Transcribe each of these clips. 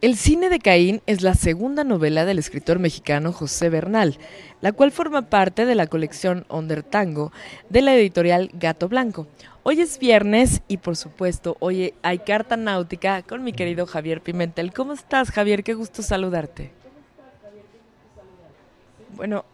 El cine de Caín es la segunda novela del escritor mexicano José Bernal, la cual forma parte de la colección Onder Tango de la editorial Gato Blanco. Hoy es viernes y por supuesto hoy hay carta náutica con mi querido Javier Pimentel. ¿Cómo estás Javier? Qué gusto saludarte. Bueno,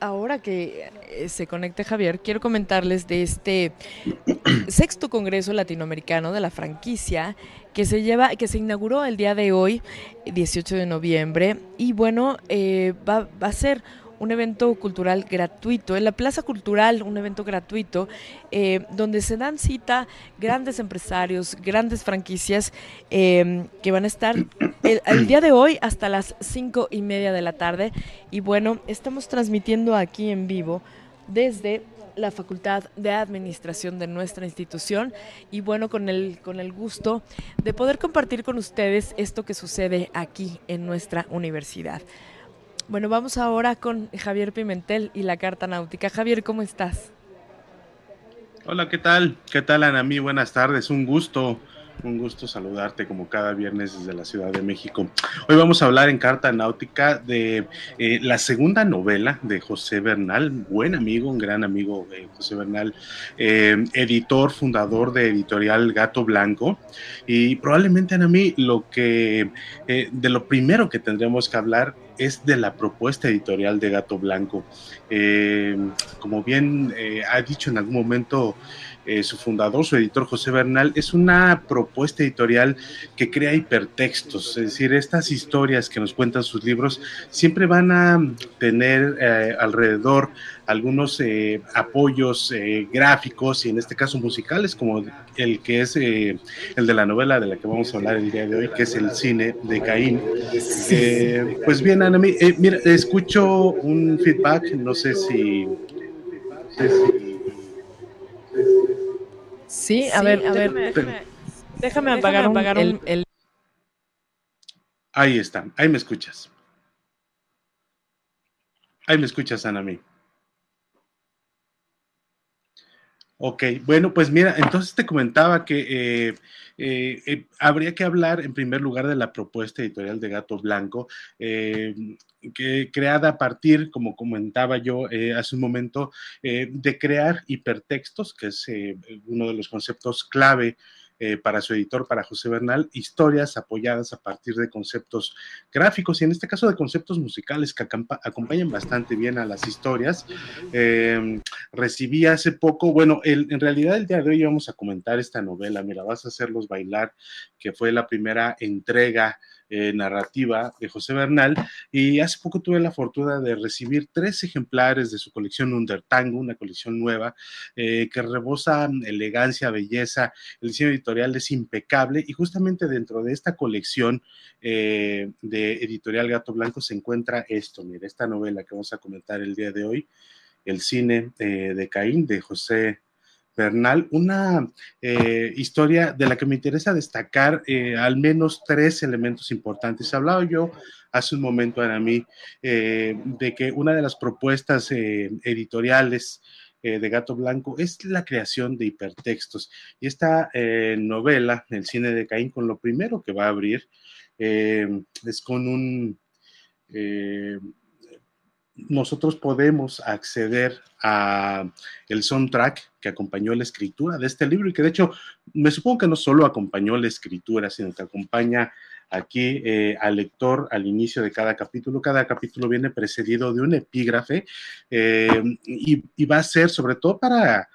ahora que eh, se conecte Javier, quiero comentarles de este sexto Congreso Latinoamericano de la franquicia que se lleva, que se inauguró el día de hoy, 18 de noviembre, y bueno, eh, va, va a ser un evento cultural gratuito, en la Plaza Cultural, un evento gratuito, eh, donde se dan cita grandes empresarios, grandes franquicias em, que van a estar el, día de hoy hasta las cinco y media de la tarde. Y bueno, estamos transmitiendo aquí en vivo desde la Facultad de Administración de nuestra institución y bueno, con el, con el gusto de poder compartir con ustedes esto que sucede aquí en nuestra universidad. Bueno, vamos ahora con Javier Pimentel y la Carta Náutica. Javier, ¿cómo estás? Hola, ¿qué tal? ¿Qué tal, Ana? Mí, buenas tardes. Un gusto, un gusto saludarte como cada viernes desde la Ciudad de México. Hoy vamos a hablar en Carta Náutica de eh, la segunda novela de José Bernal, buen amigo, un gran amigo de José Bernal, eh, editor, fundador de Editorial Gato Blanco. Y probablemente, Ana, mí, lo que, eh, de lo primero que tendremos que hablar es de la propuesta editorial de Gato Blanco. Eh, como bien eh, ha dicho en algún momento eh, su fundador, su editor José Bernal, es una propuesta editorial que crea hipertextos, es decir, estas historias que nos cuentan sus libros siempre van a tener alrededor algunos eh, apoyos eh, gráficos y en este caso musicales, como el que es eh, el de la novela de la que vamos a hablar el día de hoy, que es el cine de Caín. pues bien, Ana, mira, escucho un feedback, no sé si... Sí, a ver, a ver, déjame, déjame, apagar, el... Ahí está, ahí me escuchas. Ahí me escuchas, Ana, mí. Ok, bueno, pues mira, entonces te comentaba que eh, eh, eh, habría que hablar en primer lugar de la propuesta editorial de Gato Blanco, que creada a partir, como comentaba yo hace un momento, de crear hipertextos, que es uno de los conceptos clave eh, para su editor, para José Bernal, historias apoyadas a partir de conceptos gráficos y en este caso de conceptos musicales que acompañan bastante bien a las historias. Eh, recibí hace poco, bueno, en realidad el día de hoy vamos a comentar esta novela, mira, vas a hacerlos bailar, que fue la primera entrega eh, narrativa de José Bernal y hace poco tuve la fortuna de recibir tres ejemplares de su colección Undertango, una colección nueva eh, que rebosa elegancia, belleza, el diseño editorial es impecable y justamente dentro de esta colección eh, de editorial Gato Blanco se encuentra esto, mire, esta novela que vamos a comentar el día de hoy, El cine de Caín de José Bernal, una eh, historia de la que me interesa destacar eh, al menos tres elementos importantes. Hablaba yo hace un momento a mí eh, de que una de las propuestas editoriales de Gato Blanco es la creación de hipertextos. Y esta novela, El cine de Caín, con lo primero que va a abrir es con un nosotros podemos acceder a el soundtrack que acompañó la escritura de este libro y que de hecho me supongo que no solo acompañó la escritura, sino que acompaña aquí eh, al lector al inicio de cada capítulo. Cada capítulo viene precedido de un epígrafe eh, y, va a ser sobre todo para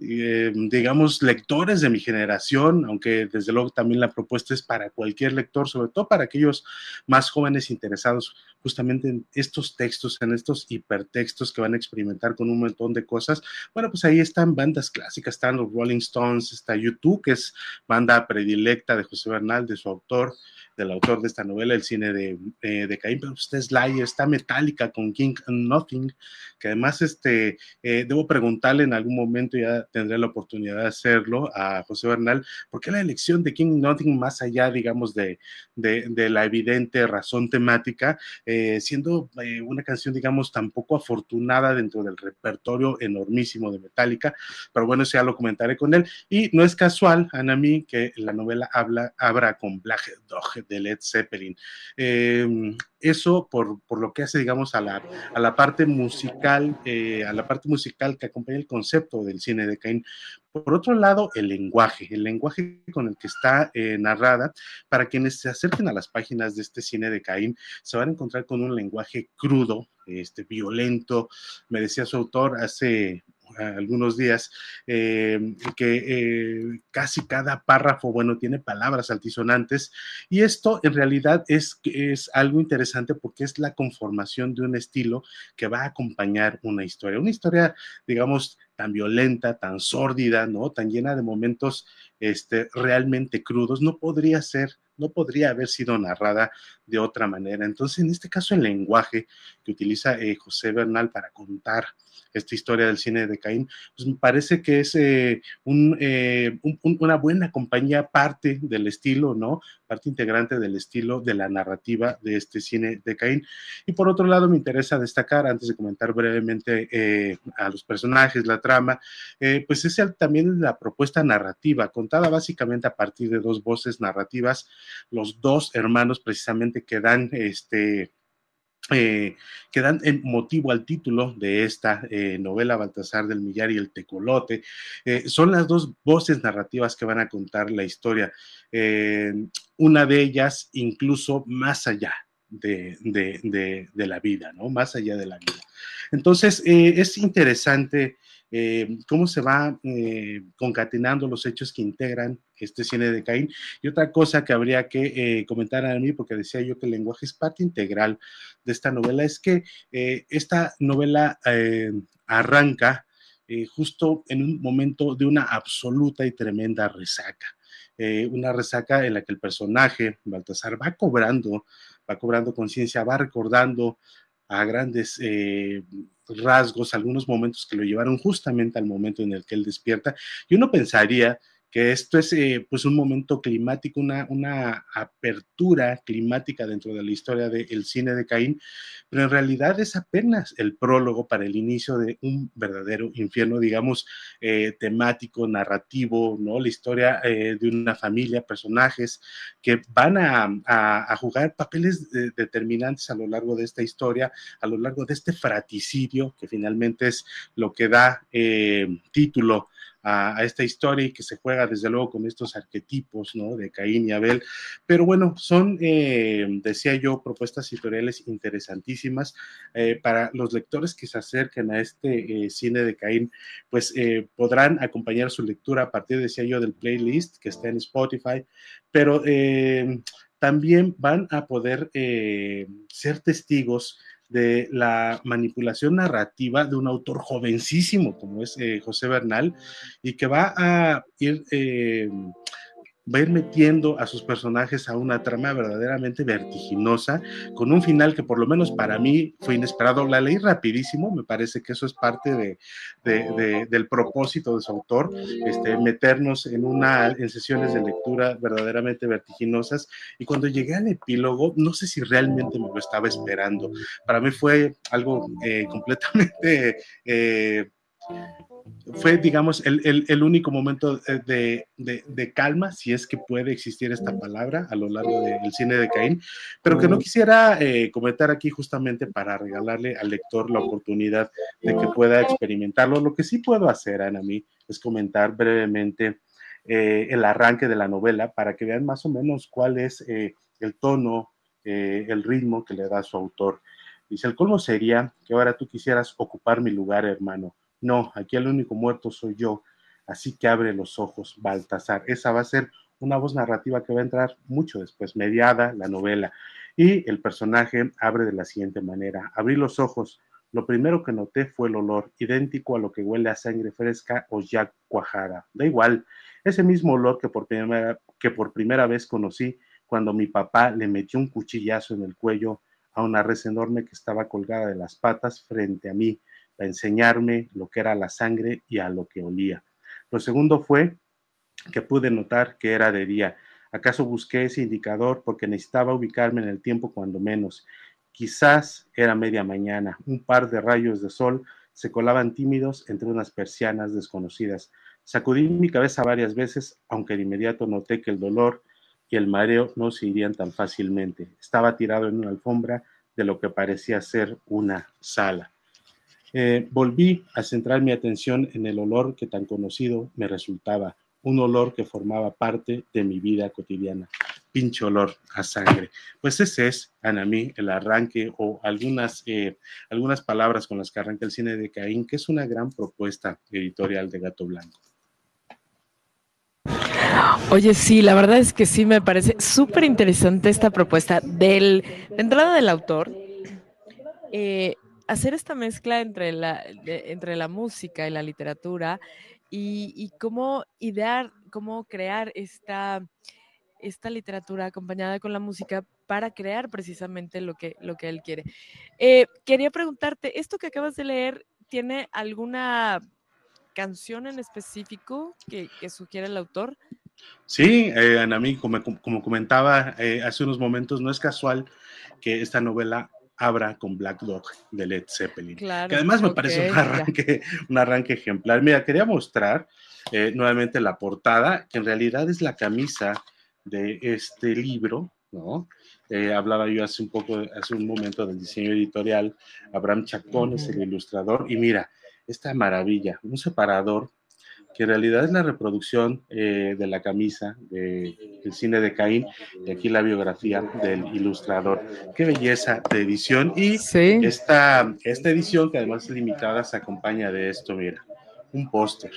eh, digamos, lectores de mi generación, aunque desde luego también la propuesta es para cualquier lector, sobre todo para aquellos más jóvenes interesados justamente en estos textos, en estos hipertextos que van a experimentar con un montón de cosas. Bueno, pues ahí están bandas clásicas, están los Rolling Stones, está YouTube, que es banda predilecta de José Bernal, de su autor, del autor de esta novela, el cine de, eh, de Caín, pero usted es Slayer, está Metallica con King Nothing, que además este, eh, debo preguntarle en algún momento, ya tendré la oportunidad de hacerlo, a José Bernal, ¿por qué la elección de King Nothing más allá, digamos, de, de, la evidente razón temática, eh, siendo una canción, digamos, tan poco afortunada dentro del repertorio enormísimo de Metallica, pero bueno, eso ya lo comentaré con él, y no es casual, Anami, que la novela habla, abra con Black Dog, Led Zeppelin. Em, eso por, lo que hace, digamos, a la, a la parte musical, eh, a la parte musical que acompaña el concepto del cine de Caín. Por otro lado, el lenguaje, el lenguaje con el que está eh, narrada, para quienes se acerquen a las páginas de este cine de Caín, se van a encontrar con un lenguaje crudo, este, violento. Me decía su autor hace algunos días, eh, que eh, casi cada párrafo, bueno, tiene palabras altisonantes y esto en realidad es, es algo interesante porque es la conformación de un estilo que va a acompañar una historia, una historia, digamos, tan violenta, tan sórdida, ¿no? Tan llena de momentos este, realmente crudos, no podría ser, no podría haber sido narrada de otra manera. Entonces, en este caso, el lenguaje que utiliza eh, José Bernal para contar esta historia del cine de Caín, pues me parece que es eh, eh, una buena compañía, parte del estilo, ¿no? Parte integrante del estilo de la narrativa de este cine de Caín. Y por otro lado, me interesa destacar, antes de comentar brevemente a los personajes, la trama, pues es también la propuesta narrativa, contada básicamente a partir de dos voces narrativas, los dos hermanos precisamente que dan este eh, que dan motivo al título de esta eh, novela Baltasar del Millar y el Tecolote. Eh, son las dos voces narrativas que van a contar la historia. una de ellas incluso más allá de, de, la vida, ¿no? Más allá de la vida. Entonces, es interesante eh, cómo se va eh, concatenando los hechos que integran este cine de Caín. Y otra cosa que habría que eh, comentar a mí, porque decía yo que el lenguaje es parte integral de esta novela, es que esta novela arranca justo en un momento de una absoluta y tremenda resaca. una resaca en la que el personaje, Baltasar, va cobrando, va cobrando conciencia, va recordando a grandes eh, rasgos algunos momentos que lo llevaron justamente al momento en el que él despierta. Y uno pensaría que esto es eh, pues un momento climático, una, una, apertura climática dentro de la historia del cine de Caín, pero en realidad es apenas el prólogo para el inicio de un verdadero infierno, digamos, eh, temático, narrativo, ¿no? La historia eh, de una familia, personajes que van a, jugar papeles determinantes a lo largo de esta historia, a lo largo de este fraticidio, que finalmente es lo que da título a, esta historia y que se juega desde luego con estos arquetipos. De Caín y Abel. Pero bueno, son, eh, decía yo, propuestas editoriales interesantísimas eh, para los lectores que se acerquen a este eh, cine de Caín, pues podrán acompañar su lectura a partir, decía yo, del playlist que está en Spotify, pero también van a poder ser testigos de la manipulación narrativa de un autor jovencísimo como es eh, José Bernal y que va a ir eh, va a ir metiendo a sus personajes a una trama verdaderamente vertiginosa, con un final que por lo menos para mí fue inesperado. La leí rapidísimo, me parece que eso es parte de, del propósito de su autor, este, meternos en, una, en sesiones de lectura verdaderamente vertiginosas. Y cuando llegué al epílogo, no sé si realmente me lo estaba esperando. Para mí fue algo eh, completamente... Eh, fue, digamos, el, único momento de, calma, si es que puede existir esta palabra a lo largo del cine de Caín, pero que no quisiera eh, comentar aquí justamente para regalarle al lector la oportunidad de que pueda experimentarlo. Lo que sí puedo hacer, Ana, mí, es comentar brevemente eh, el arranque de la novela para que vean más o menos cuál es eh, el tono, el ritmo que le da su autor. Dice, el colmo sería que ahora tú quisieras ocupar mi lugar, hermano no, aquí el único muerto soy yo, así que abre los ojos, Baltasar. Esa va a ser una voz narrativa que va a entrar mucho después, mediada la novela. Y el personaje abre de la siguiente manera. Abrí los ojos. Lo primero que noté fue el olor, idéntico a lo que huele a sangre fresca o ya cuajada. Da igual, ese mismo olor que por primera, que por primera vez conocí cuando mi papá le metió un cuchillazo en el cuello a una res enorme que estaba colgada de las patas frente a mí a enseñarme lo que era la sangre y a lo que olía. Lo segundo fue que pude notar que era de día. ¿Acaso busqué ese indicador porque necesitaba ubicarme en el tiempo cuando menos? Quizás era media mañana. Un par de rayos de sol se colaban tímidos entre unas persianas desconocidas. Sacudí mi cabeza varias veces, aunque de inmediato noté que el dolor y el mareo no se irían tan fácilmente. Estaba tirado en una alfombra de lo que parecía ser una sala. Eh, volví a centrar mi atención en el olor que tan conocido me resultaba, un olor que formaba parte de mi vida cotidiana, pinche olor a sangre. Pues ese es, Anamí, el arranque o algunas, eh, algunas palabras con las que arranca el cine de Caín, que es una gran propuesta editorial de Gato Blanco. Oye, sí, la verdad es que sí me parece súper interesante esta propuesta del, de entrada del autor. Eh, hacer esta mezcla entre la, entre la música y la literatura y, cómo idear, cómo crear esta, esta literatura acompañada con la música para crear precisamente lo que, lo que él quiere. Eh, quería preguntarte, ¿esto que acabas de leer tiene alguna canción en específico que, sugiere el autor? Sí, eh, Anami, como, como comentaba eh, hace unos momentos, no es casual que esta novela abra con Black Dog de Led Zeppelin. que además me parece un arranque, un arranque ejemplar. Mira, quería mostrar eh, nuevamente la portada, que en realidad es la camisa de este libro, ¿no? Eh, hablaba yo hace un poco, hace un momento del diseño editorial. Abraham Chacón es el ilustrador. Y mira, esta maravilla, un separador que en realidad es la reproducción eh, de la camisa del cine de Caín y aquí la biografía del ilustrador. Qué belleza de edición y esta, esta edición que además es limitada se acompaña de esto, mira, un póster.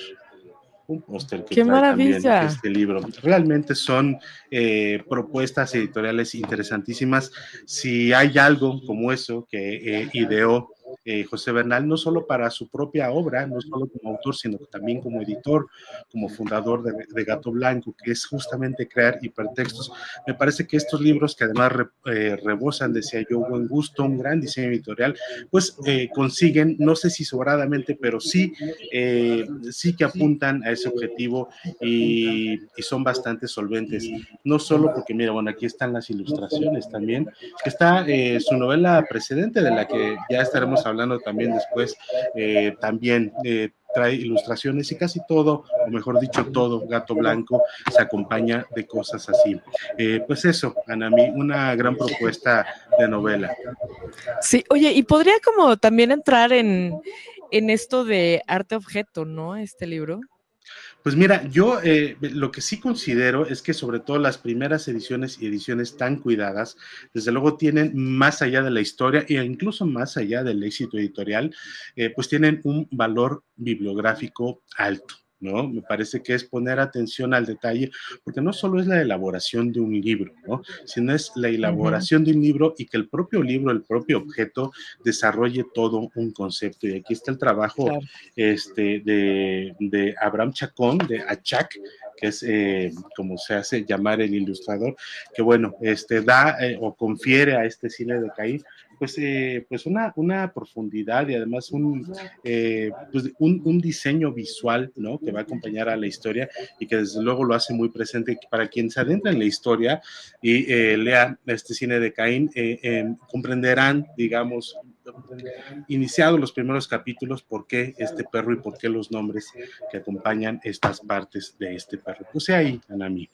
Un póster que Qué maravilla. este libro. Realmente son eh, propuestas editoriales interesantísimas. Si hay algo como eso que eh, ideó eh, José Bernal, no solo para su propia obra, no solo como autor, sino también como editor, como fundador de, Gato Blanco, que es justamente crear hipertextos. Me parece que estos libros, que además eh, rebosan, decía yo, buen gusto, un gran diseño editorial, pues eh, consiguen, no sé si sobradamente, pero sí, sí que apuntan a ese objetivo y, y son bastante solventes. No solo porque, mira, bueno, aquí están las ilustraciones también, está su novela precedente de la que ya estaremos hablando también después, eh, también eh, trae ilustraciones y casi todo, o mejor dicho, todo Gato Blanco se acompaña de cosas así. Eh, pues eso, Anami, una gran propuesta de novela. Sí, oye, y podría como también entrar en, en esto de arte objeto, ¿no? Este libro. Pues mira, yo eh, lo que sí considero es que sobre todo las primeras ediciones y ediciones tan cuidadas, desde luego tienen más allá de la historia e incluso más allá del éxito editorial, eh, pues tienen un valor bibliográfico alto. ¿No? Me parece que es poner atención al detalle, porque no solo es la elaboración de un libro, ¿no? Sino es la elaboración de un libro y que el propio libro, el propio objeto, desarrolle todo un concepto. Y aquí está el trabajo este, de, Abraham Chacón, de Achak, que es eh, como se hace llamar el ilustrador, que bueno, este da eh, o confiere a este cine de Caín pues, eh, pues una, una profundidad y además un, eh, pues un, diseño visual, ¿no? Que va a acompañar a la historia y que desde luego lo hace muy presente para quien se adentra en la historia y eh, lea este cine de Caín, comprenderán, digamos, iniciado los primeros capítulos, por qué este perro y por qué los nombres que acompañan estas partes de este perro. Puse ahí, Anami.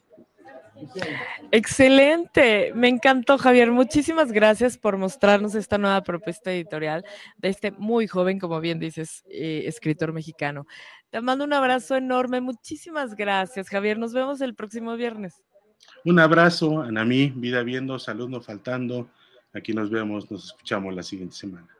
Excelente, me encantó Javier. Muchísimas gracias por mostrarnos esta nueva propuesta editorial de este muy joven, como bien dices, eh, escritor mexicano. Te mando un abrazo enorme. Muchísimas gracias, Javier. Nos vemos el próximo viernes. Un abrazo, Anamí, vida viendo, salud no faltando. Aquí nos vemos, nos escuchamos la siguiente semana.